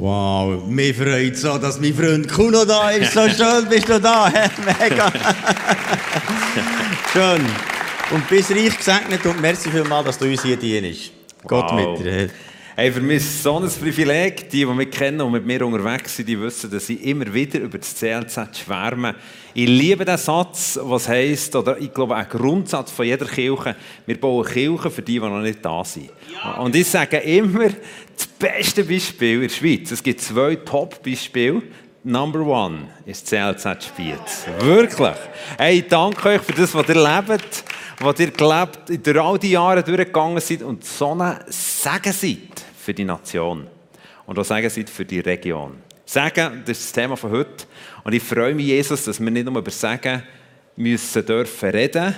Wow, mir freut so, dass mein Freund Kuno da ist. So schön bist du da. Mega. schön. Und bist reich gesegnet und merci vielmals, dass du uns hier dienst. Gott Wow. mit dir. Hey, für mich ist es so ein Privileg. Die, die mich kennen und mit mir unterwegs sind, die wissen, dass ich immer wieder über das CLZ schwärme. Ich liebe den Satz, was heisst, oder ich glaube, ein Grundsatz von jeder Kirche, wir bauen Kirchen für die, die noch nicht da sind. Und ich sage immer, das beste Beispiel in der Schweiz, es gibt zwei Top-Beispiele. Number one ist CLZ Spiez. Wirklich. Hey, danke euch für das, was ihr lebt, was ihr gelebt, durch all die Jahre durchgegangen seid und so ein Segen seid für die Nation. Und auch Segen seid für die Region. Segen, das ist das Thema von heute. Und ich freue mich, Jesus, dass wir nicht nur über Segen müssen dürfen reden,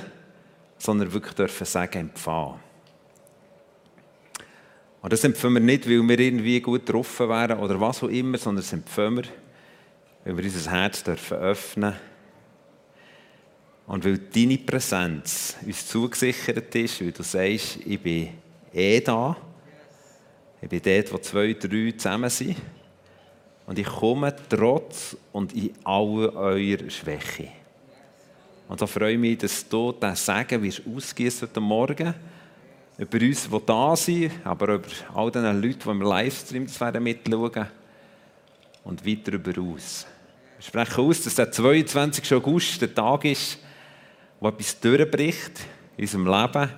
sondern wirklich dürfen Segen empfangen. Und das empfehlen wir nicht, weil wir irgendwie gut getroffen wären oder was auch immer, sondern das empfehlen wir, weil wir unser Herz dürfen öffnen und weil deine Präsenz uns zugesichert ist, weil du sagst, ich bin eh da, ich bin dort, wo zwei, drei zusammen sind. Und ich komme trotz und in aller eurer Schwäche. Und da freue ich mich, dass du diesen Segen wirst ausgießen heute Morgen über uns, die da sind, aber über all den Leuten, die im Livestream mitschauen und weit darüber aus. Wir sprechen aus, dass der 22. August der Tag ist, wo etwas durchbricht in unserem Leben,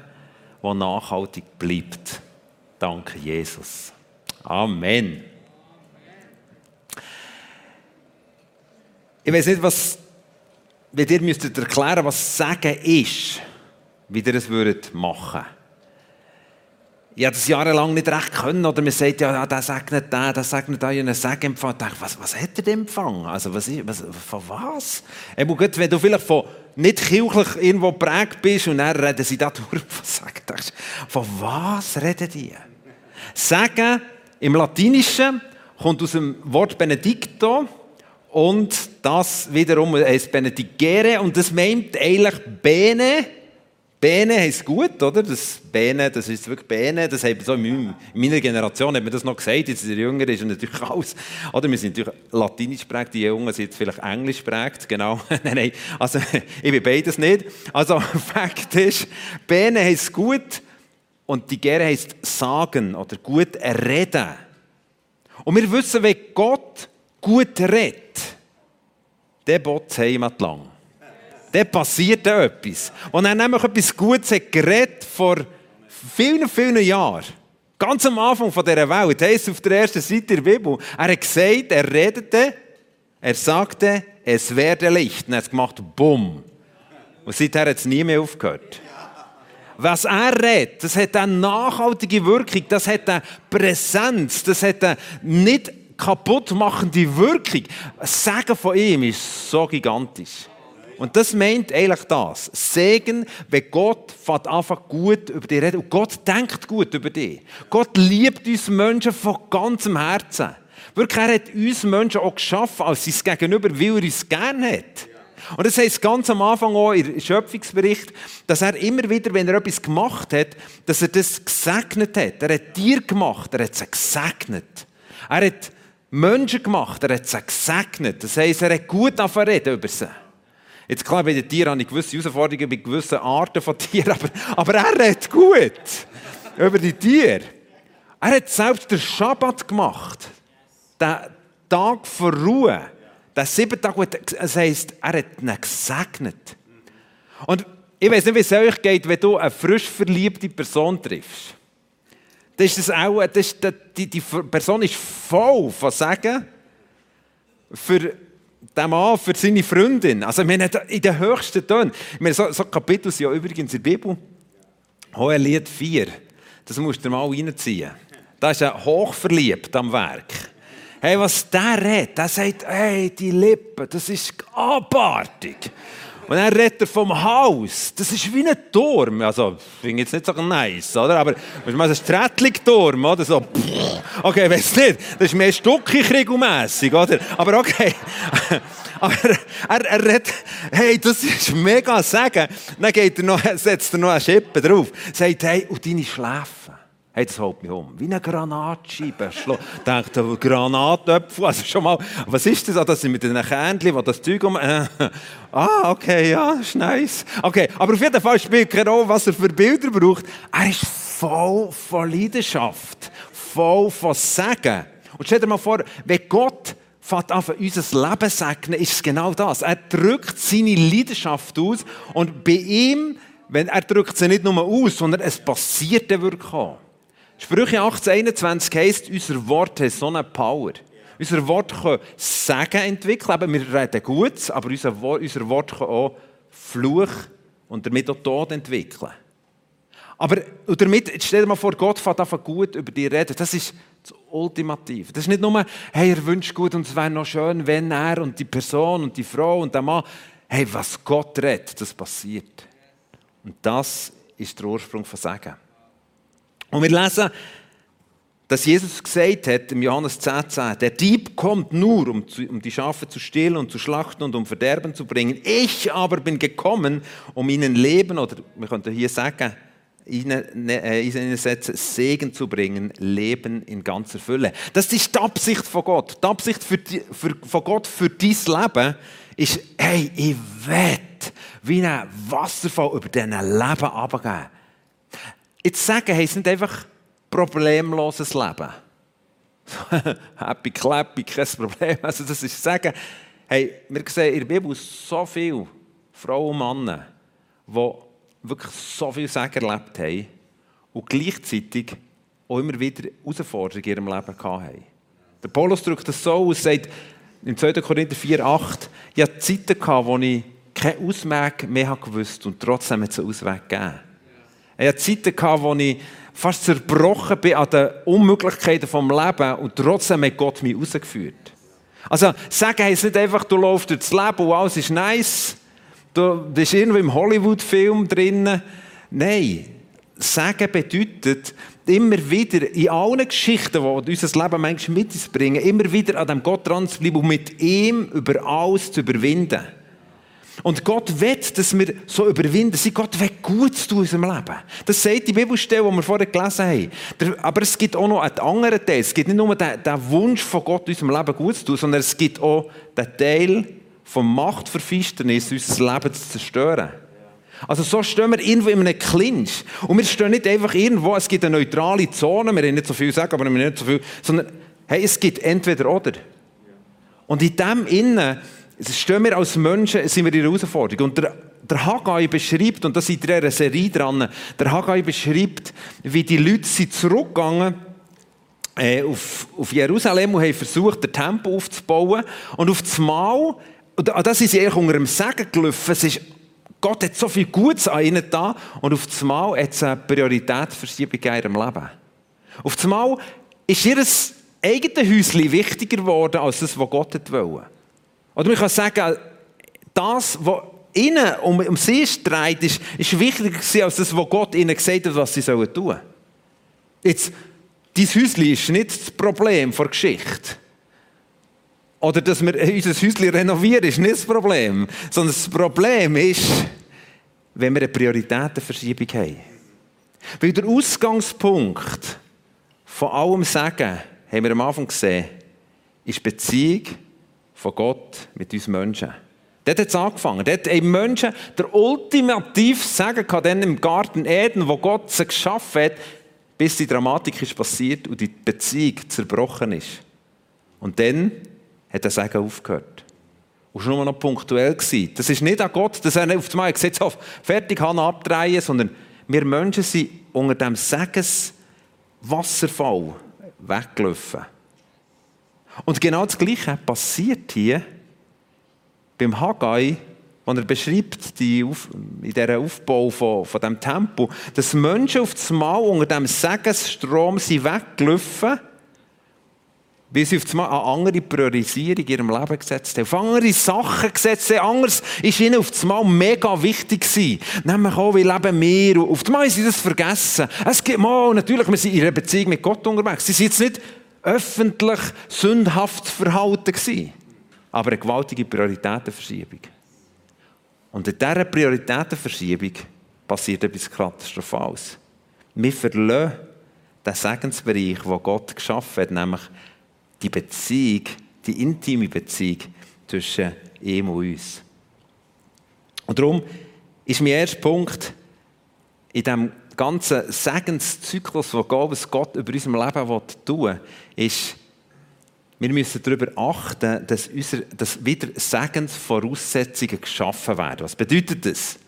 das nachhaltig bleibt. Danke, Jesus. Amen. Ich weiß nicht, was, wenn ihr müsstet erklären, was Sagen ist, wie ihr es würdet machen. Ich habe das jahrelang nicht recht können, oder man sagt, ja, ja der segnet den, der segnet habe einen Segen empfangen. Ich was, was hat er denn empfangen? Also, was, was, von was? Eben, gut, wenn du vielleicht von nicht kirchlich irgendwo geprägt bist und dann reden sie da durch von Segen, von was reden die? Segen im Latinischen kommt aus dem Wort Benedicto und das wiederum heißt Benedicere und das meint eigentlich Bene. Bene heisst gut, oder? Das Bene, das ist wirklich Bene. Das hat so in meinem- in meiner Generation hat man das noch gesagt. Jetzt der Jüngere ist natürlich alles. Oder wir sind natürlich latinisch geprägt, die Jungen sind jetzt vielleicht englisch geprägt. Genau. nein, nein. Also ich bin beides nicht. Also Fakt ist, Bene heisst gut und die Gere heisst sagen oder gut reden. Und wir wissen, wenn Gott gut redet, der bot Heimat lang. Dann passiert etwas. Und er hat nämlich etwas Gutes geredet vor vielen, vielen Jahren. Ganz am Anfang von dieser Welt, heisst es auf der ersten Seite der Bibel, er hat gesagt, er redete, er sagte, es werde Licht. Und er hat gemacht, bumm. Und seither hat es nie mehr aufgehört. Was er redet, das hat eine nachhaltige Wirkung, das hat eine Präsenz, das hat eine nicht kaputtmachende Wirkung. Das Segen von ihm ist so gigantisch. Und das meint eigentlich das. Segen, wenn Gott fängt einfach gut über dich reden. Und Gott denkt gut über dich. Gott liebt uns Menschen von ganzem Herzen. Wirklich, er hat uns Menschen auch geschaffen als sein Gegenüber, weil er uns gerne hat. Und das heisst ganz am Anfang auch im Schöpfungsbericht, dass er immer wieder, wenn er etwas gemacht hat, dass er das gesegnet hat. Er hat Tiere gemacht, er hat sie gesegnet. Er hat Menschen gemacht, er hat sie gesegnet. Das heisst, er hat gut davon reden über sie. Jetzt klar, bei den Tieren habe ich gewisse Herausforderungen bei gewissen Arten von Tieren, aber, aber er redet gut über die Tiere. Er hat selbst den Schabbat gemacht. Den Tag vor Ruhe. Den sieben Tag, das heisst, er hat ihn gesegnet. Und ich weiß nicht, wie es euch geht, wenn du eine frisch verliebte Person triffst. Das ist das auch, das ist, die, die Person ist voll von Segen für den Mann, für seine Freundin. Also ich meine, in den höchsten Tönen. Meine, so, so Kapitel sind ja übrigens in der Bibel. Hohelied 4. Das musst du mal reinziehen. Da ist er hochverliebt am Werk. Hey, was der redet, der sagt, hey, die Lippen, das ist abartig. Und dann redet er vom Haus. Das ist wie ein Turm. Also, ich finde jetzt nicht so nice, oder? Aber, mal, das ist ein Trettling-Turm, oder? So, pff. okay, weiß nicht. Das ist mehr Stucki-Kriegelmässig, oder? Aber okay. Aber er, er redet, hey, das ist mega sagen. Dann geht er noch, setzt er noch eine Schippe drauf. Sagt, hey, und deine Schläfen. Hey, das haut mich um. Wie eine Granatscheibe. Denkt der Granatöpfel. Also schon mal, was ist das? Ah, das sind mit den Kernchen, wo das Zeug um. Äh, ah, okay, ja, ist nice. Okay, aber auf jeden Fall spielt keine Rolle, was er für Bilder braucht. Er ist voll von Leidenschaft, voll von Segen. Und stell dir mal vor, wenn Gott fängt an, unser Leben segnen, ist es genau das. Er drückt seine Leidenschaft aus und bei ihm, wenn er drückt sie nicht nur aus, sondern es passiert dann wirklich auch. Sprüche 1821 heisst, unser Wort hat so eine Power. Unser Wort kann Segen entwickeln, aber wir reden gut, aber unser Wort, unser Wort kann auch Fluch und damit auch Tod entwickeln. Aber und damit, stell dir mal vor, Gott fängt einfach gut über dich reden. Das ist das Ultimative. Das ist nicht nur, hey, er wünscht gut und es wäre noch schön, wenn er und die Person und die Frau und der Mann, hey, was Gott redet, das passiert. Und das ist der Ursprung von Segen. Und wir lesen, dass Jesus gesagt hat im Johannes 10, 10 der Dieb kommt nur, um, zu, um die Schafe zu stehlen und zu schlachten und um Verderben zu bringen. Ich aber bin gekommen, um ihnen Leben, oder wir könnten hier sagen, ihnen, äh, ihnen setzen, Segen zu bringen, Leben in ganzer Fülle. Das ist die Absicht von Gott. Die Absicht für die, für, von Gott für dein Leben ist, hey, ich werde wie ein Wasserfall über diesen Leben abgeben. Jetzt sagen heisst nicht einfach problemloses Leben. Happy, clappy, kein Problem. Also das ist sagen, hey, wir sehen in der Bibel so viele Frauen und Männer, die wirklich so viel Segen erlebt haben und gleichzeitig auch immer wieder Herausforderungen in ihrem Leben hatten. Der Paulus drückt das so aus, sagt im 2. Korinther 4,8, ich hatte Zeiten, wo ich keinen Ausweg mehr gewusst und trotzdem hat es einen Ausweg gegeben. Er hatte Zeiten, wo ich fast zerbrochen bin an den Unmöglichkeiten des Lebens und trotzdem hat Gott mich rausgeführt. Also, sagen heisst nicht einfach, du läufst durchs Leben und alles ist nice, du bist irgendwo im Hollywood-Film drin. Nein, sagen bedeutet, immer wieder in allen Geschichten, die unser Leben manchmal mit uns bringen, immer wieder an dem Gott dran zu bleiben und mit ihm über alles zu überwinden. Und Gott will, dass wir so überwinden sind. Gott will Gutes tun in unserem Leben. Das sagt die Bibelstelle, die wir vorher gelesen haben. Aber es gibt auch noch einen anderen Teil. Es gibt nicht nur den, Wunsch von Gott, in unserem Leben gut zu tun, sondern es gibt auch den Teil von Machtverfinsternis, unser Leben zu zerstören. Also so stehen wir irgendwo in einem Clinch. Und wir stehen nicht einfach irgendwo, es gibt eine neutrale Zone, wir haben nicht so viel sagen, aber wir haben nicht so viel, sondern hey, es gibt entweder oder. Und in dem Innen stehen wir als Menschen sind wir der Herausforderung. Und der, der Haggai beschreibt, und da seid ihr in einer Serie dran, der Haggai beschreibt, wie die Leute sind zurückgegangen äh, auf, auf Jerusalem und haben versucht, den Tempel aufzubauen. Und auf das Mal, und das ist eigentlich unter dem Segen gelaufen, es ist, Gott hat so viel Gutes an ihnen da und auf das Mal hat es eine Prioritätsverschiebung in ihrem Leben. Auf das Mal ist ihr eigenes Häuschen wichtiger geworden, als das, was Gott wollte. Oder man kann sagen, das, was ihnen um, um sie streit, ist, ist wichtiger als das, was Gott ihnen gesagt hat, was sie sollen tun. Jetzt, dein Häuschen ist nicht das Problem der Geschichte. Oder dass wir unser Häuschen renovieren, ist nicht das Problem. Sondern das Problem ist, wenn wir eine Prioritätenverschiebung haben. Weil der Ausgangspunkt von allem Sagen, haben wir am Anfang gesehen, ist Beziehung von Gott mit uns Menschen. Dort hat es angefangen. Dort haben Menschen der ultimativ Sagen gehabt, im Garten Eden, wo Gott sie geschaffen hat, bis die Dramatik ist passiert und die Beziehung zerbrochen ist. Und dann hat der Sagen aufgehört. Und schon nur noch punktuell gewesen. Das ist nicht an Gott, dass er auf einmal gesagt hat, fertig, Hannah abdrehen, sondern wir Menschen sind unter dem Segenswasserfall weggelaufen. Und genau das Gleiche passiert hier beim Haggai, wenn er beschreibt, die Auf, in diesem Aufbau von, von dem Tempel, dass Menschen auf das Mal unter dem Segensstrom sind weggelaufen, weil sie auf das Mal eine andere Priorisierung in ihrem Leben gesetzt haben, auf andere Sachen gesetzt haben. Anders war ihnen auf das Mal mega wichtig gewesen. Nämlich auch, wie leben wir? Auf das Mal haben sie das vergessen. Es gibt mal, natürlich, wir sind in einer Beziehung mit Gott unterwegs. Sie sind jetzt nicht öffentlich sündhaftes Verhalten gewesen. Aber eine gewaltige Prioritätenverschiebung. Und in dieser Prioritätenverschiebung passiert etwas Katastrophales. Wir verlassen den Segensbereich, den Gott geschaffen hat, nämlich die Beziehung, die intime Beziehung zwischen ihm und uns. Und darum ist mein erster Punkt in diesem ganzen Segenszyklus, den Gott über unserem Leben tun will, ist, wir müssen darüber achten, dass, unser, dass wieder Segensvoraussetzungen geschaffen werden. Was bedeutet das?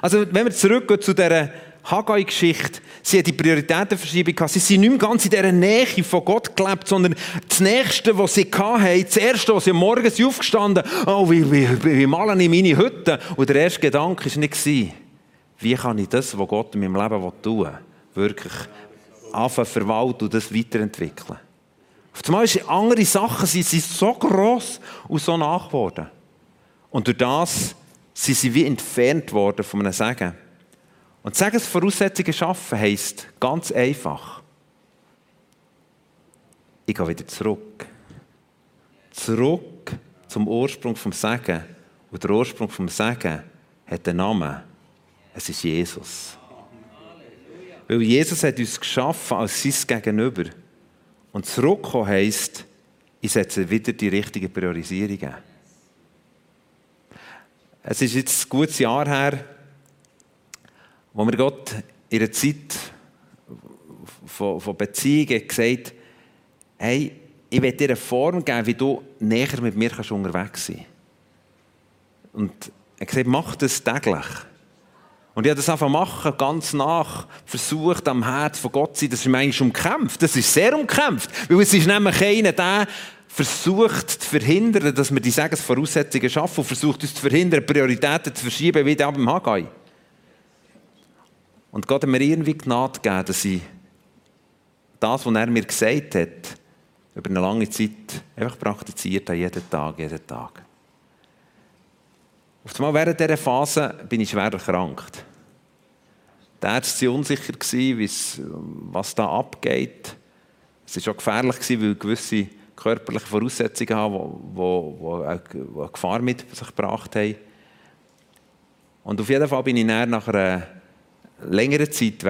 Also, wenn wir zurückgehen zu dieser Haggai-Geschichte, sie hat die Prioritätenverschiebung gehabt. Sie sind nicht mehr ganz in dieser Nähe von Gott gelebt, sondern das Nächste, was sie hatten, das Erste, was sie morgens aufgestanden oh, wie, wie, wie malen ich meine Hütte? Und der erste Gedanke war nicht, wie kann ich das, was Gott in meinem Leben tun will, wirklich verwalten und das weiterentwickeln. Auf einmal sind andere Sachen sie sind so gross und so nach geworden. Und durch das sind sie wie entfernt worden von einem Segen. Und Segensvoraussetzungen schaffen heisst ganz einfach. Ich gehe wieder zurück. Zurück zum Ursprung vom Segen. Und der Ursprung vom Segen hat einen Namen. Es ist Jesus. Weil Jesus hat uns geschaffen als sein Gegenüber. Und zurückkommen heisst, ich setze wieder die richtigen Priorisierungen. Es ist jetzt ein gutes Jahr her, wo mir Gott in einer Zeit von, von Beziehungen gesagt hey, ich will dir eine Form geben, wie du näher mit mir kannst unterwegs sein Und er hat gesagt, mach das täglich. Und ich habe das einfach machen, ganz nach, versucht am Herz von Gott zu sein. Das ist manchmal umkämpft. Das ist sehr umkämpft. Weil es ist nämlich einer, der versucht zu verhindern, dass wir die Segensvoraussetzungen schaffen und versucht uns zu verhindern, Prioritäten zu verschieben, wie der beim Haggai. Und Gott hat mir irgendwie Gnade gegeben, dass ich das, was er mir gesagt hat, über eine lange Zeit einfach praktiziert habe, jeden Tag, jeden Tag. Auf einmal während dieser Phase bin ich schwer erkrankt. Die Ärzte waren unsicher, was da abgeht. Es war auch gefährlich, weil gewisse körperliche Voraussetzungen haben, die, eine Gefahr mit sich gebracht haben. Und auf jeden Fall bin ich nach einer längeren Zeit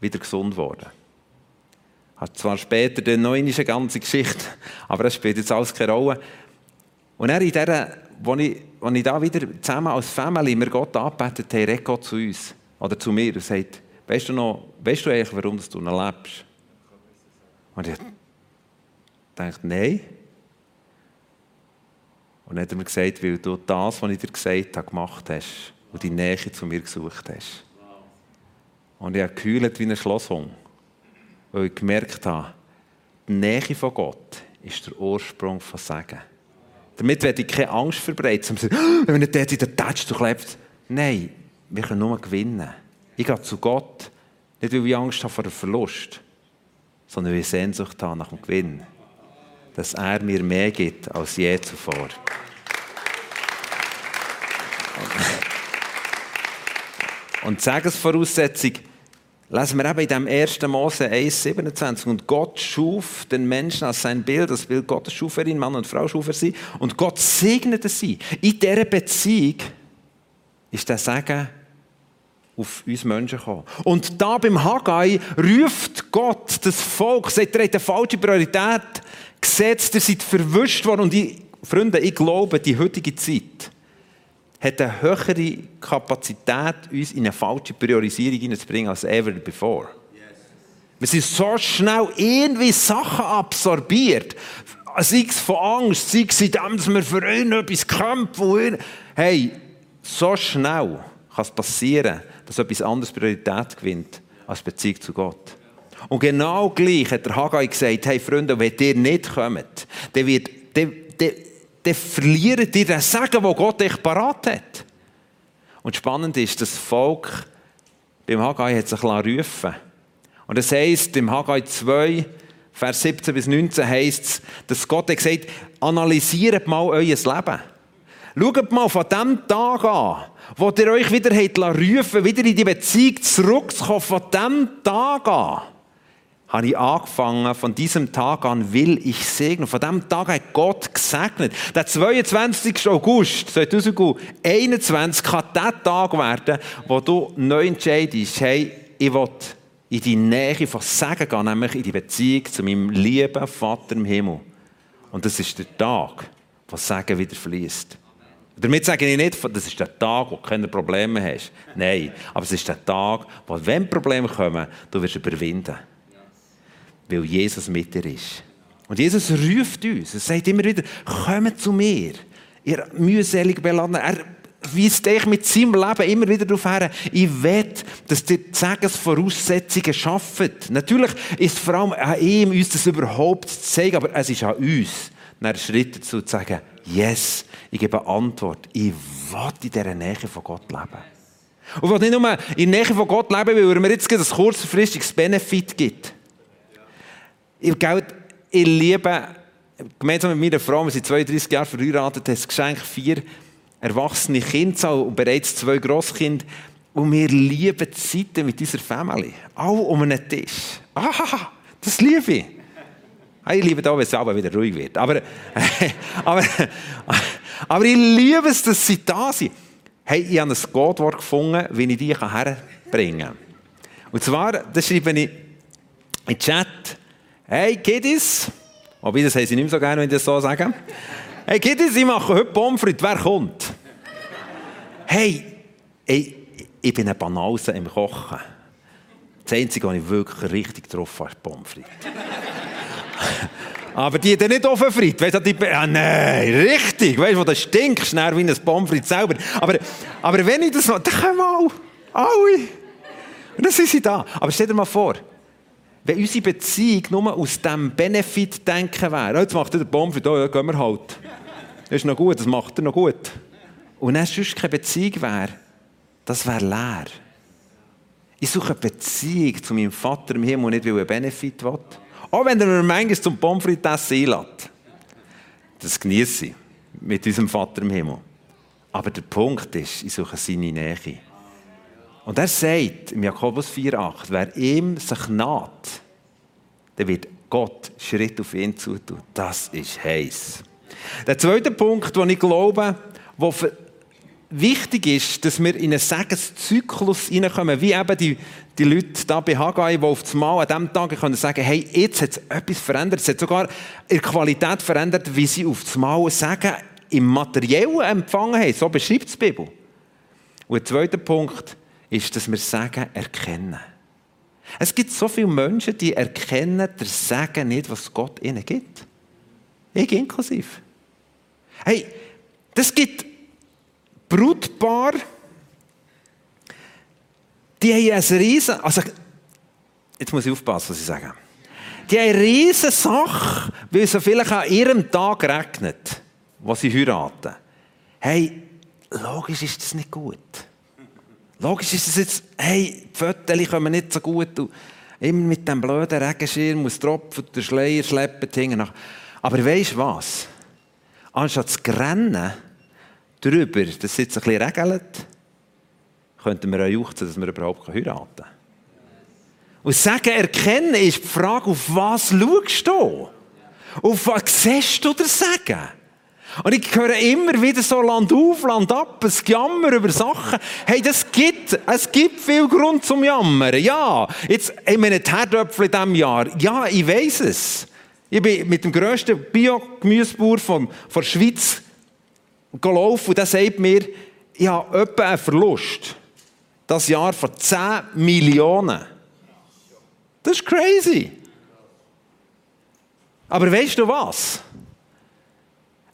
wieder gesund geworden. Hat zwar später dann noch eine ganze Geschichte, aber das spielt jetzt alles keine Rolle. Und er in dieser, wo ich, wo ich da wieder zusammen als Family Gott angebetet habe, redet Gott zu uns oder zu mir und sagt, weißt du noch, weißt du eigentlich, warum du noch lebst? Und ich dachte, nein. Und dann hat er mir gesagt, weil du das, was ich dir gesagt habe, gemacht hast und die Nähe zu mir gesucht hast. Und ich habe geheult wie ein Schlosshund, weil ich gemerkt habe, die Nähe von Gott ist der Ursprung von Segen. Damit werde ich keine Angst verbreiten, wenn er dort in der Touch durchlebt. Nein, wir können nur gewinnen. Ich gehe zu Gott, nicht weil ich Angst habe vor dem Verlust, sondern weil ich Sehnsucht habe nach dem Gewinn. Dass er mir mehr gibt als je zuvor. Und Segensvoraussetzung lesen wir eben in dem 1. Mose 1,27. Und Gott schuf den Menschen als sein Bild, das Bild Gottes schuf er ihn, Mann und Frau schuf er sie. Und Gott segnete sie. In dieser Beziehung ist der Segen auf uns Menschen gekommen. Und da beim Haggai ruft Gott das Volk, sagt, ihr habt eine falsche Priorität gesetzt, ihr seid verwischt worden. Und ich, Freunde, ich glaube, die heutige Zeit hat eine höhere Kapazität, uns in eine falsche Priorisierung hineinzubringen als ever before. Wir sind so schnell irgendwie Sachen absorbiert. Sei es von Angst, sei es in dem, dass wir für ihn etwas kämpfen. Hey, so schnell kann es passieren, dass etwas anderes Priorität gewinnt als Beziehung zu Gott. Und genau gleich hat der Haggai gesagt, hey Freunde, wenn ihr nicht kommt, dann wird, dann, dann, dann verliert ihr den Segen, den Gott euch parat hat. Und spannend ist, das Volk beim Haggai hat sich rufen Und es heisst, im Haggai 2, Vers 17 bis 19 heisst es, dass Gott hat gesagt analysiert mal euer Leben. Schaut mal von dem Tag an, wo ihr euch wieder rufen wieder in die Beziehung zurückzukommen, von dem Tag an habe ich angefangen, von diesem Tag an will ich segnen. Von diesem Tag hat Gott gesegnet. Der 22. August 2021 kann der Tag werden, wo du neu entscheidest, hey, ich will in die Nähe von Segen gehen, nämlich in die Beziehung zu meinem lieben Vater im Himmel. Und das ist der Tag, wo Segen wieder fließt. Damit sage ich nicht, das ist der Tag, wo du keine Probleme hast. Nein, aber es ist der Tag, wo, wenn Probleme kommen, du wirst überwinden. Weil Jesus mit dir ist. Und Jesus ruft uns. Er sagt immer wieder, kommt zu mir. Ihr mühselig beladen. Er weist euch mit seinem Leben immer wieder darauf her, ich will, dass ihr die Segensvoraussetzungen schafft. Natürlich ist es vor allem an ihm, uns das überhaupt zu zeigen, aber es ist an uns, einen Schritt dazu zu sagen, yes, ich gebe Antwort. Ich will in dieser Nähe von Gott leben. Und ich will nicht nur in der Nähe von Gott leben, weil er mir jetzt ein kurzfristiges Benefit gibt. Ich, ich liebe, gemeinsam mit meiner Frau, wir sind 32 Jahre verheiratet, das Geschenk vier erwachsene Kinder und bereits zwei Grosskinder. Und wir lieben die Zeiten mit unserer Familie. Alle um einen Tisch. Ah, das liebe ich. Ich liebe da, wenn es aber wieder ruhig wird. Aber, aber, aber ich liebe es, dass sie da sind. Hey, ich habe ein Gottwort gefunden, wie ich die herbringen kann. Und zwar, das schreibe ich in den Chat. Hey, Kiddies. Wobei, das haben sie nicht mehr so gerne, wenn ich das so sage. Hey, Kiddies, ich mache heute Pommes. Wer kommt? Hey, ey, ich bin ein Banause im Kochen. Das Einzige, was ich wirklich richtig drauf habe, ist Pommes. Aber die haben nicht offen frit. Weißt du, die, ah, nein, richtig. Weißt du, das stinkt schnell wie ein Pommes selber. Aber, aber wenn ich das mache, dann kommen alle. Alle. Und dann sind sie da. Aber stell dir mal vor, wenn unsere Beziehung nur aus diesem Benefit-Denken wäre, jetzt macht er den Pommes frites, oh, ja, gehen wir halt. Das ist noch gut, das macht er noch gut. Und wenn sonst keine Beziehung wäre, das wäre leer. Ich suche eine Beziehung zu meinem Vater im Himmel nicht, weil er einen Benefit will. Auch wenn er mir manchmal zum Pommes frites einlädt. Das genieße ich mit unserem Vater im Himmel. Aber der Punkt ist, ich suche seine Nähe. Und er sagt im Jakobus 4,8, wer ihm sich naht, der wird Gott Schritt auf ihn zutun. Das ist heiß. Der zweite Punkt, den ich glaube, der wichtig ist, dass wir in einen Segenszyklus hineinkommen, wie eben die, die Leute da bei Haggai, die auf das Mal an diesem Tag können sagen, hey, jetzt hat es etwas verändert. Es hat sogar der Qualität verändert, wie sie auf das Mal sagen, im Materiellen empfangen haben. So beschreibt die Bibel. Und der zweite Punkt ist, dass wir Sagen erkennen. Es gibt so viele Menschen, die erkennen der Sagen nicht, was Gott ihnen gibt. Ich inklusive. Hey, das gibt Brutpaar, die haben ein riesen, also, jetzt muss ich aufpassen, was ich sage. Die haben eine riesen Sache, weil es so vielleicht an ihrem Tag regnet, wo sie heiraten. Hey, logisch ist das nicht gut. Logisch ist es jetzt, hey, die Fotos kommen nicht so gut. Immer mit dem blöden Regenschirm muss tropfen, der Schleier schleppen hinten Aber weißt du was? Anstatt zu rennen, drüber, dass es jetzt ein bisschen regelt, könnten wir auch juchzen, dass wir überhaupt heiraten können. Und sagen, erkennen ist die Frage, auf was schaust du? Auf was siehst du das Sagen? Und ich höre immer wieder so Land auf, Land ab, ein Jammer über Sachen. Hey, das gibt, es gibt viel Grund zum Jammern. Ja, jetzt, ich meine, die Herdöpfel in diesem Jahr. Ja, ich weiß es. Ich bin mit dem grössten Bio-Gemüsebauer von, von der Schweiz gelaufen und der sagt mir, ich habe etwa einen Verlust. Das Jahr von 10 Millionen. Das ist crazy. Aber weißt du was?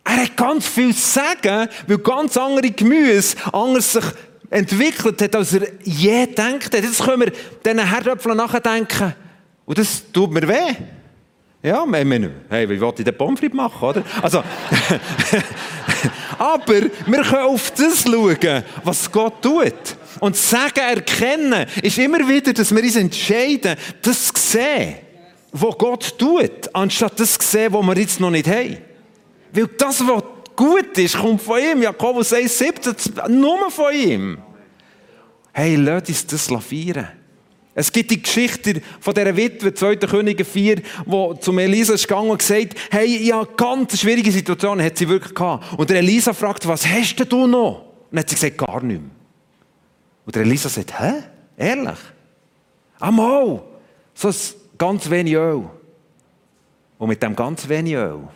Er hat ganz viel zu sagen, weil ganz andere Gemüse anders sich entwickelt hat, als er je gedacht hat. Jetzt können wir diesen Herdöpfeln nachdenken. Und das tut mir weh. Ja, ich meine, hey, wie wollte ich den Pommes machen, oder? Also, aber wir können auf das schauen, was Gott tut. Und sagen, erkennen, ist immer wieder, dass wir uns entscheiden, das zu sehen, was Gott tut, anstatt das zu sehen, was wir jetzt noch nicht haben. Weil das, was gut ist, kommt von ihm. Jakobus 1,17, nur von ihm. Hey, lass uns das lavieren. Es gibt die Geschichte von dieser Witwe, 2. Könige 4, wo zum Elisa ist gegangen und gesagt, hey, ja, ganz schwierige Situation hat sie wirklich gehabt. Und der Elisa fragt, was hast du noch? Und hat sie gesagt, gar nichts mehr. Und der Elisa sagt, hä? Ehrlich? Einmal. So ein ganz wenig Öl. Und mit dem ganz wenig Öl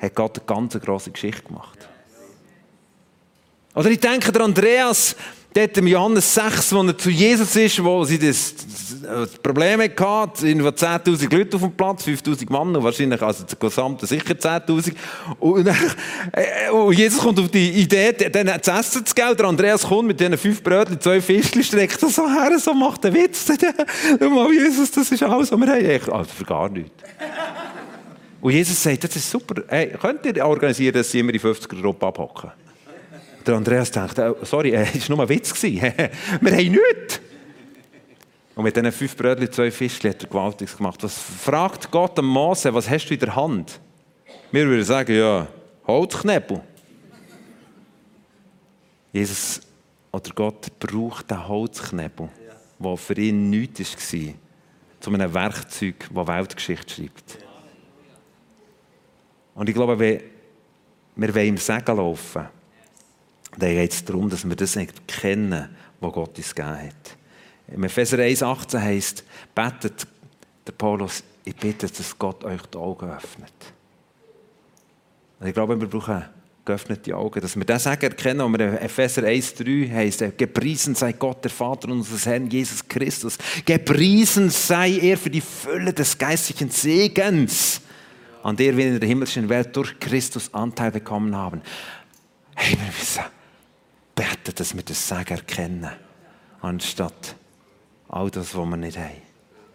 hat Gott eine ganz grosse Geschichte gemacht. Oder ich denke, der Andreas, dort im Johannes 6, wo er zu Jesus ist, wo sie das, das Problem hatte, irgendwo 10'000 Leute auf dem Platz, 5'000 Mann, und wahrscheinlich, also der gesamte sicher 10'000. Und, äh, und Jesus kommt auf die Idee, dann zu essen zu geben, der Andreas kommt mit diesen fünf Brötchen, zwei Fischchen, streckt das so her, so macht einen Witz. Schau mal, Jesus, das ist alles, was wir haben. Also für gar nichts. Und Jesus sagt, das ist super. Hey, könnt ihr organisieren, dass sie immer in 50er-Gruppe abhocken? Der Andreas denkt, oh, sorry, es äh, war nur ein Witz. Wir haben nichts. Und mit diesen fünf Brötchen, zwei Fischchen hat er Gewaltiges gemacht. Was fragt Gott am Mose, was hast du in der Hand? Wir würden sagen, ja, Holzknebel. Jesus oder Gott braucht den Holzknebel, der für ihn nichts war, zu einem Werkzeug, das Weltgeschichte schreibt. Und ich glaube, wenn wir im Segen laufen dann geht es darum, dass wir das nicht kennen, was Gott uns gegeben hat. Im Epheser 1,18 heisst, betet der Paulus, ich bitte, dass Gott euch die Augen öffnet. Und ich glaube, wir brauchen geöffnete Augen, dass wir das sagen erkennen, wir in Epheser 1,3 heisst, gepriesen sei Gott, der Vater unseres Herrn Jesus Christus. Gepriesen sei er für die Fülle des geistlichen Segens, an der wir in der himmlischen Welt durch Christus Anteil bekommen haben. Hey, wir wissen, beten, dass wir das Sagen erkennen, anstatt all das, was wir nicht haben.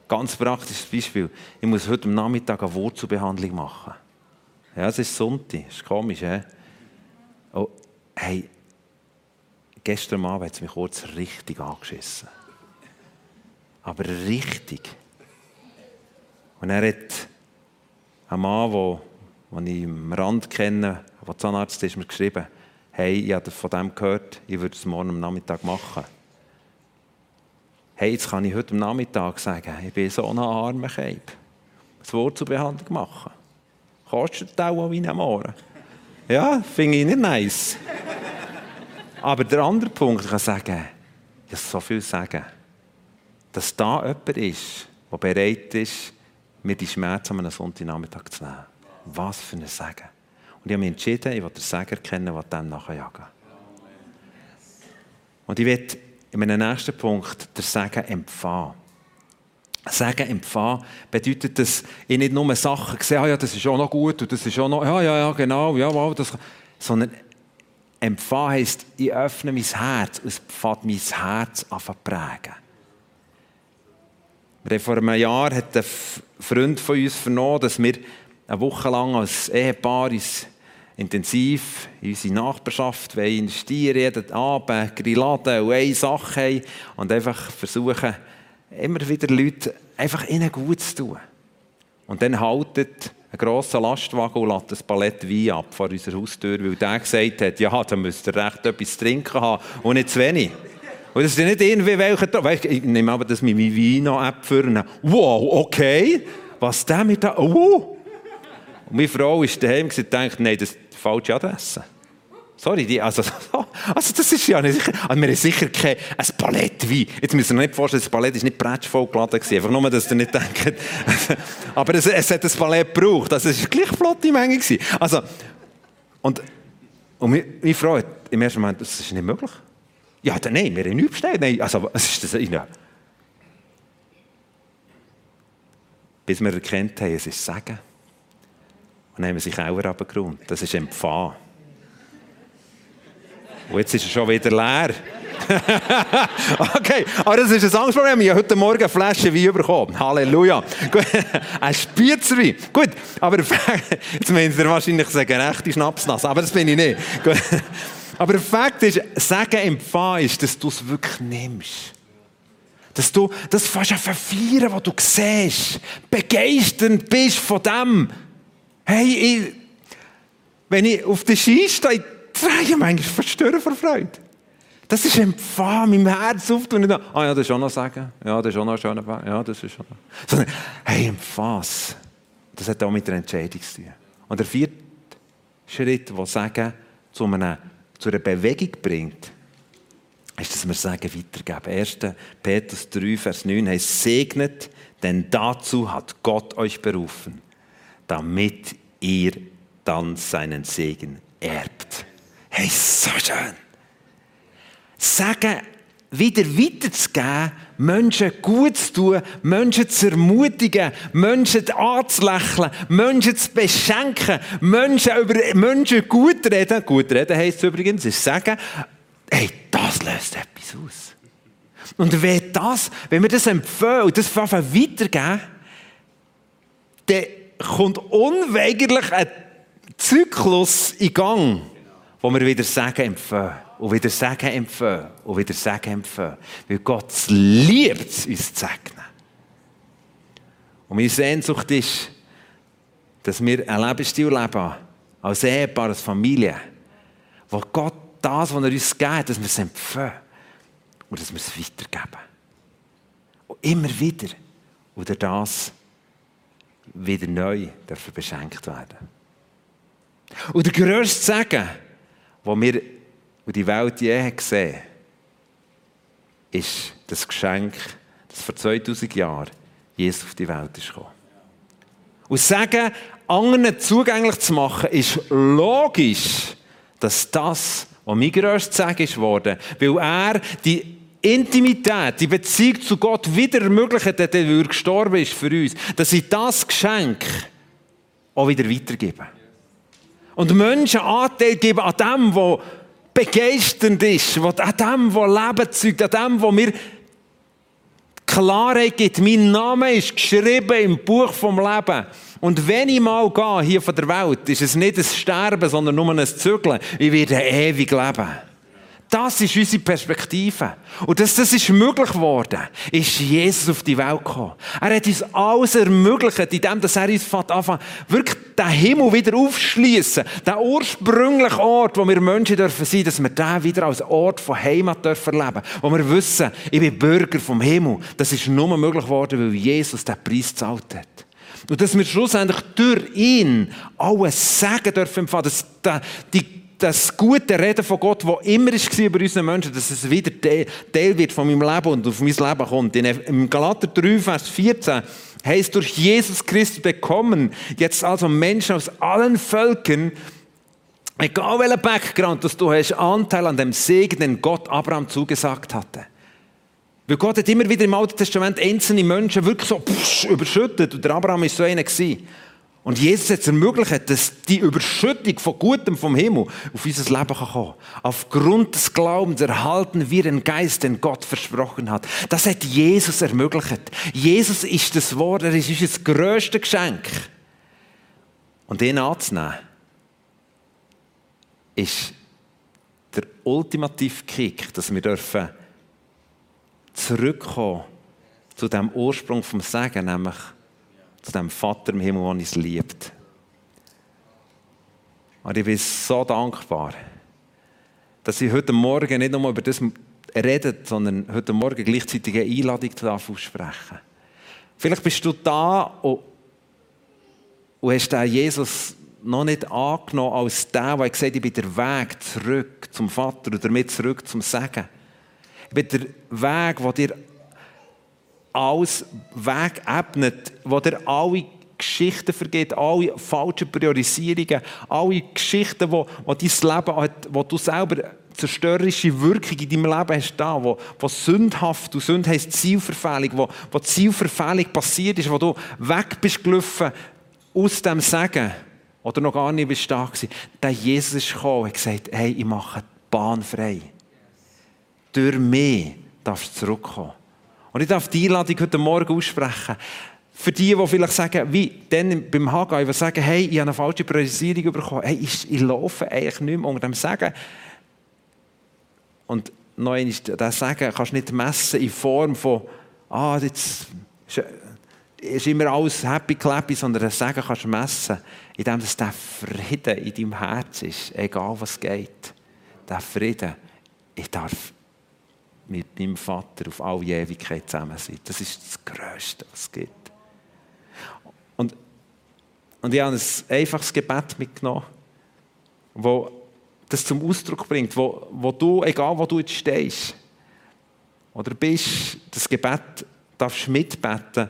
Ganz praktisches Beispiel. Ich muss heute Nachmittag eine Wurzelbehandlung machen. Ja, es ist Sonntag. Das ist komisch, he? Oh, hey, gestern Abend hat es mich kurz richtig angeschissen. Aber richtig. Und er hat ein Mann, den ich am Rand kenne, der Zahnarzt ist, mir geschrieben, hey, ich habe von dem gehört, ich würde es morgen am Nachmittag machen. Hey, jetzt kann ich heute am Nachmittag sagen, ich bin so ein armer Keib. Eine Wurzelbehandlung machen. Kostet auch wie am Morgen. Ja, finde ich nicht nice. Aber der andere Punkt, ich kann sagen, ich kann so viel sagen, dass da jemand ist, der bereit ist, mir die Schmerzen an einem Sonntagnachmittag zu nehmen. Was für ein Sagen. Und ich habe mich entschieden, ich will den Säger kennen, der dem nachjagen Und ich will in meinem nächsten Punkt den Segen empfangen. Segen empfangen bedeutet, dass ich nicht nur Sachen sehe, ah, ja, das ist auch noch gut und das ist auch noch, ja, ja, ja, genau, ja, wow, das, sondern empfangen heisst, ich öffne mein Herz und es fängt mein Herz an zu prägen. Vor einem Jahr hat ein Freund von uns vernommen, dass wir eine Woche lang als Ehepaar ins intensiv in unsere Nachbarschaft investieren, jeden Abend Grilladen und eine Sache haben und einfach versuchen, immer wieder Leute einfach ihnen gut zu tun. Und dann haltet ein grosser Lastwagen und lässt ein Palett Wein ab vor unserer Haustür, weil der gesagt hat, ja, da müsst ihr recht etwas zu trinken haben und nicht zu wenig. Und das ist nicht irgendwie welcher... Weißt, ich nehme aber das mit meinem Wein noch abführen. Wow, okay. Was der mit da... Oh. Und meine Frau ist daheim und denkt, nein, das, falsche Adresse. Sorry, die, also, also das ist ja nicht sicher. Also wir haben sicher kein ein Palett wie. Jetzt müssen wir nicht vorstellen, das Palett ist nicht bretschvoll geladen gewesen. Einfach nur, dass ihr nicht denkt. Aber es, es hat ein Palett gebraucht. Also es war gleich flotte Menge gewesen. Also, und, und meine Frau hat im ersten Moment, das ist nicht möglich. Ja, dann, nein, wir haben nichts bestellt. Nein, also, was ist das? Ja. Bis wir erkennt haben, es ist Sagen. Und dann haben wir sich auch runtergeräumt. Das ist Empfang. Und jetzt ist er schon wieder leer. okay, aber das ist ein Angstproblem. Ich habe heute Morgen eine Flasche Wein bekommen. Halleluja. ein Spiezerwein. Gut, aber jetzt meinen Sie wahrscheinlich sagen, rechte Schnapsnasse. Aber das bin ich nicht. Aber der Fakt ist, sagen empfangen ist, dass du es wirklich nimmst. Dass du das fast an feiern, was du siehst. Begeisternd bist von dem, Hey, ich, wenn ich auf der Ski stehe, drehe ich manchmal verstören vor Freude. Das ist Empfang, meinem Herz auf und dann, ah ja, das ist auch noch sagen. Ja, das ist auch noch schön. Ja, das ist noch. Sondern, hey, Empfass. Das hat auch mit der Entscheidung zu tun. Und der vierte Schritt, der Sagen zu einer, zu einer Bewegung bringt, ist, dass wir sagen, weitergeben. 1. Petrus 3, Vers 9 heißt, segnet, denn dazu hat Gott euch berufen, damit ihr dann seinen Segen erbt. Hey, so schön. Sagen, wieder weiterzugeben, Menschen gut zu tun, Menschen zu ermutigen, Menschen anzulächeln, Menschen zu beschenken, Menschen über Menschen gut reden. Gut reden heisst übrigens, ist sagen, hey, das löst etwas aus. Und wenn, das, wenn wir das empfehlen und das weitergeben, dann kommt unweigerlich ein Zyklus in Gang, wo wir wieder sagen empfehlen und wieder sagen empfehlen und wieder sagen empfehlen. Weil Gott liebt uns zu segnen. Und meine Sehnsucht ist, dass wir ein Lebensstil leben, als Ehepaar, als Familie, wo Gott das, was er uns gibt, dass wir es empfehlen und dass wir es weitergeben. Und immer wieder. Oder das wieder neu dürfen beschenkt werden. Und der grösste Segen, den wir und die Welt je gesehen ist das Geschenk, das vor 2000 Jahren Jesus auf die Welt ist gekommen. Und sagen, anderen zugänglich zu machen, ist logisch, dass das, was mein grösstes Segen ist worden, weil er die Intimität, die Beziehung zu Gott wieder ermöglicht hat, der gestorben ist für uns, dass ich das Geschenk auch wieder weitergebe. Und Menschen Anteil geben an dem, was begeisternd ist, an dem, was Leben zeugt, an dem, was mir Klarheit gibt. Mein Name ist geschrieben im Buch vom Leben. Und wenn ich mal gehe hier von der Welt, ist es nicht ein Sterben, sondern nur ein Zügeln. Ich werde ewig leben. Das ist unsere Perspektive. Und dass das ist möglich geworden, ist Jesus auf die Welt gekommen. Er hat uns alles ermöglicht, indem er uns anfängt, wirklich den Himmel wieder aufschließen, den ursprünglichen Ort, wo wir Menschen dürfen sein, dass wir den wieder als Ort von Heimat dürfen leben, wo wir wissen, ich bin Bürger vom Himmel. Das ist nur möglich geworden, weil Jesus den Preis gezahlt hat. Und dass wir schlussendlich durch ihn alles sagen dürfen dass die das gute Reden von Gott, das immer war über unsere Menschen, dass es wieder Teil wird von meinem Leben und auf mein Leben kommt. Im Galater 3, Vers 14 heißt durch Jesus Christus bekommen, jetzt also Menschen aus allen Völkern, egal welcher Background dass du hast, Anteil an dem Segen, den Gott Abraham zugesagt hatte. Weil Gott hat immer wieder im Alten Testament einzelne Menschen wirklich so pff, überschüttet und der Abraham ist so einer gewesen. Und Jesus hat es ermöglicht, dass die Überschüttung von Gutem vom Himmel auf unser Leben kann kommen Aufgrund des Glaubens erhalten wir den Geist, den Gott versprochen hat. Das hat Jesus ermöglicht. Jesus ist das Wort, er ist unser grösstes Geschenk. Und ihn anzunehmen, ist der ultimative Kick, dass wir dürfen zurückkommen zu dem Ursprung vom Segen, nämlich zu dem Vater im Himmel, der uns liebt. Und ich bin so dankbar, dass ich heute Morgen nicht nur über das rede, sondern heute Morgen gleichzeitig eine Einladung aussprechen Vielleicht bist du da und, hast den Jesus noch nicht angenommen als der, der gesagt hat, ich bin der Weg zurück zum Vater und damit zurück zum Segen. Ich bin der Weg, der dir alles wegebnet, wo dir alle Geschichten vergeht, alle falschen Priorisierungen, alle Geschichten, wo, wo dein Leben hat, wo du selber zerstörerische Wirkung in deinem Leben hast da, wo, wo sündhaft, du Sünd heisst Zielverfehlung, wo, wo Zielverfehlung passiert ist, wo du weg bist gelaufen aus dem Segen oder noch gar nicht bist da gewesen. Der Jesus ist gekommen und hat gesagt, hey, ich mache die Bahn frei. Durch mich darfst du zurückkommen. Und ich darf die Einladung heute Morgen aussprechen. Für die, die vielleicht sagen, wie dann beim Haggai, die sagen, hey, ich habe eine falsche Priorisierung bekommen, hey, ich, ich laufe eigentlich nicht mehr unter dem Sagen. Und noch einmal, das Sagen kannst du nicht messen in Form von, ah, jetzt ist immer alles happy clappy, sondern das Sagen kannst du messen, indem es der Frieden in deinem Herz ist, egal was geht. Der Frieden, ich darf mit meinem Vater auf alle Ewigkeit zusammen sein. Das ist das Größte, was es gibt. Und, und ich habe ein einfaches Gebet mitgenommen, wo das zum Ausdruck bringt, wo, wo du, egal wo du jetzt stehst, oder bist, das Gebet darfst mitbeten,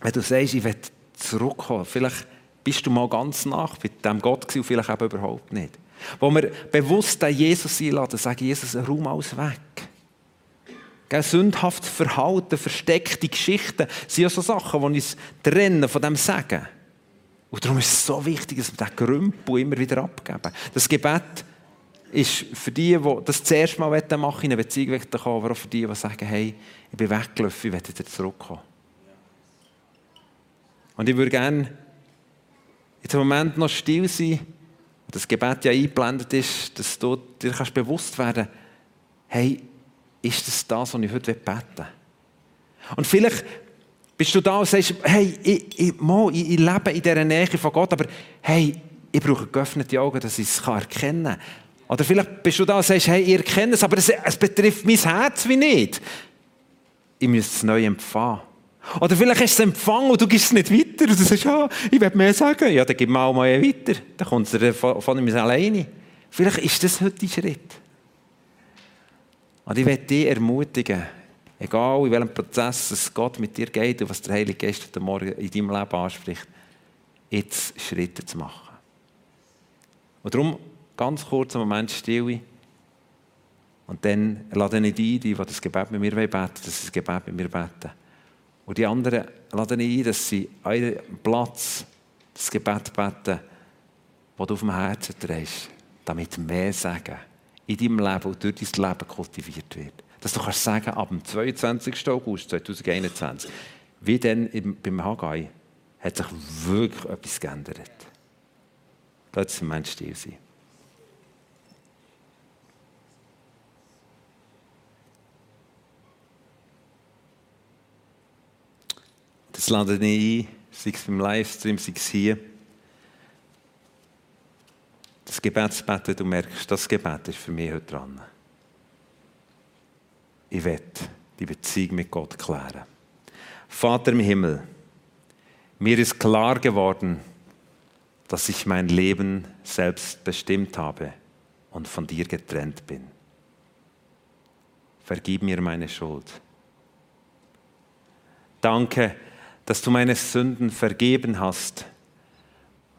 wenn du sagst, ich will zurückkommen. Vielleicht bist du mal ganz nach bei dem Gott gewesen, vielleicht eben überhaupt nicht. Wo wir bewusst den Jesus einladen, sagen, Jesus, räum alles weg. Gell, sündhaftes Verhalten, versteckte Geschichten sind ja so Sachen, die uns trennen von dem Sagen. Und darum ist es so wichtig, dass wir diesen Grümpel immer wieder abgeben. Das Gebet ist für die, die das zuerst mal machen wollen, in eine Beziehung kommen, aber auch für die, die sagen, hey, ich bin weggelaufen, ich will wieder zurückkommen. Und ich würde gerne in dem Moment noch still sein, und das Gebet ja eingeblendet ist, dass du dir kannst bewusst werden hey, ist das das, was ich heute beten will? Und vielleicht bist du da und sagst, hey, ich, ich, mal, ich, ich lebe in dieser Nähe von Gott, aber hey, ich brauche geöffnete Augen, dass ich es erkennen kann. Oder vielleicht bist du da und sagst, hey, ich erkenne es, aber es, es betrifft mein Herz wie nicht. Ich müsste es neu empfangen. Oder vielleicht hast du es empfangen und du gibst es nicht weiter. Und du sagst, ja, ich will mehr sagen. Ja, dann gib mal mal weiter. Dann kommt es von, von mir alleine. Vielleicht ist das heute dein Schritt. Und ich möchte dich ermutigen, egal in welchem Prozess es Gott mit dir geht und was der Heilige Geist heute Morgen in deinem Leben anspricht, jetzt Schritte zu machen. Und darum ganz kurz einen Moment Stille. Und dann lade ich die ein, die das Gebet mit mir beten wollen, dass sie das Gebet mit mir beten. Und die anderen lade ich ein, dass sie an ihrem Platz das Gebet beten, das du auf dem Herzen trägst, damit mehr sagen in deinem Leben und durch dein Leben kultiviert wird. Dass du kannst sagen, ab dem 22. August 2021, wie dann beim Haggai, hat sich wirklich etwas geändert. Das ist mein Stil sein. Das lade ich ein, sei es beim Livestream, sei es hier. Das Gebetsbeten, du merkst, das Gebet ist für mich heute dran. Ich will die Beziehung mit Gott klären. Vater im Himmel, mir ist klar geworden, dass ich mein Leben selbst bestimmt habe und von dir getrennt bin. Vergib mir meine Schuld. Danke, dass du meine Sünden vergeben hast,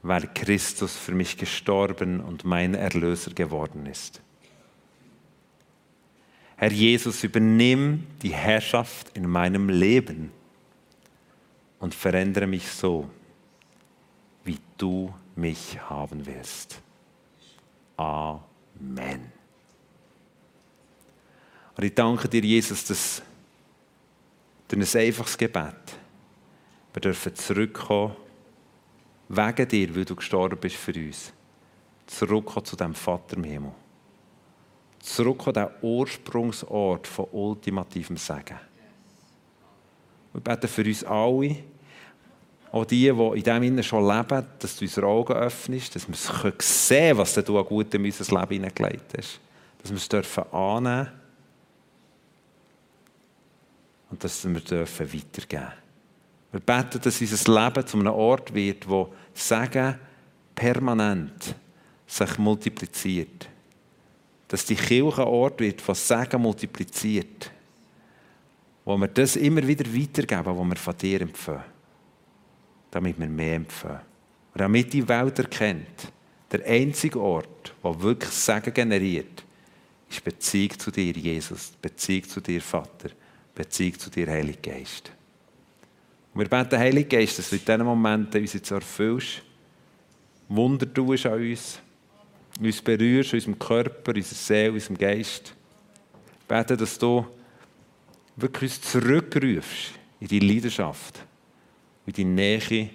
weil Christus für mich gestorben und mein Erlöser geworden ist. Herr Jesus, übernimm die Herrschaft in meinem Leben und verändere mich so, wie du mich haben willst. Amen. Und ich danke dir, Jesus, dass durch ein einfaches Gebet wir dürfen zurückkommen, wegen dir, weil du gestorben bist für uns. Zurückkommen zu dem Vater im Himmel. Zurückkommen an den Ursprungsort von ultimativem Segen. Wir beten für uns alle, auch die, die in dem Innen schon leben, dass du unsere Augen öffnest, dass wir sehen können, was du an Gutem in unser Leben hineingelegt hast. Dass wir es dürfen annehmen und dass wir dürfen weitergeben dürfen. Wir beten, dass unser Leben zu einem Ort wird, wo Segen permanent sich multipliziert. Dass die Kirche ein Ort wird, wo Segen multipliziert. Wo wir das immer wieder weitergeben, was wir von dir empfangen. Damit wir mehr empfangen. Und damit die Welt erkennt, der einzige Ort, der wirklich Segen generiert, ist Beziehung zu dir, Jesus, Beziehung zu dir, Vater, Beziehung zu dir, Heiliger Geist. Und wir beten, Heilige Geist, dass du in diesen Momenten uns jetzt erfüllst, Wunder tust an uns, uns berührst, unserem Körper, unserer Seele, unserem Geist. Ich bete, dass du wirklich uns zurückrufst in deine Leidenschaft, in deine Nähe, in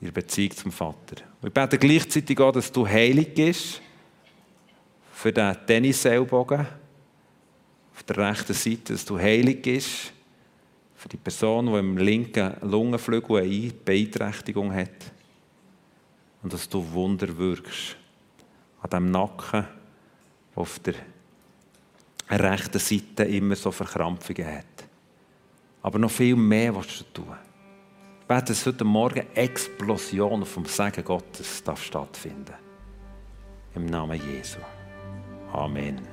der Beziehung zum Vater. Und ich bete gleichzeitig auch, dass du heilig bist für den Tennisseilbogen auf der rechten Seite, dass du heilig bist für die Person, die im linken Lungenflügel eine Beeinträchtigung hat. Und dass du Wunder wirkst an dem Nacken, der auf der rechten Seite immer so Verkrampfungen hat. Aber noch viel mehr willst du tun. Ich bete, dass heute Morgen Explosion vom Segen Gottes darf stattfinden Im Namen Jesu. Amen.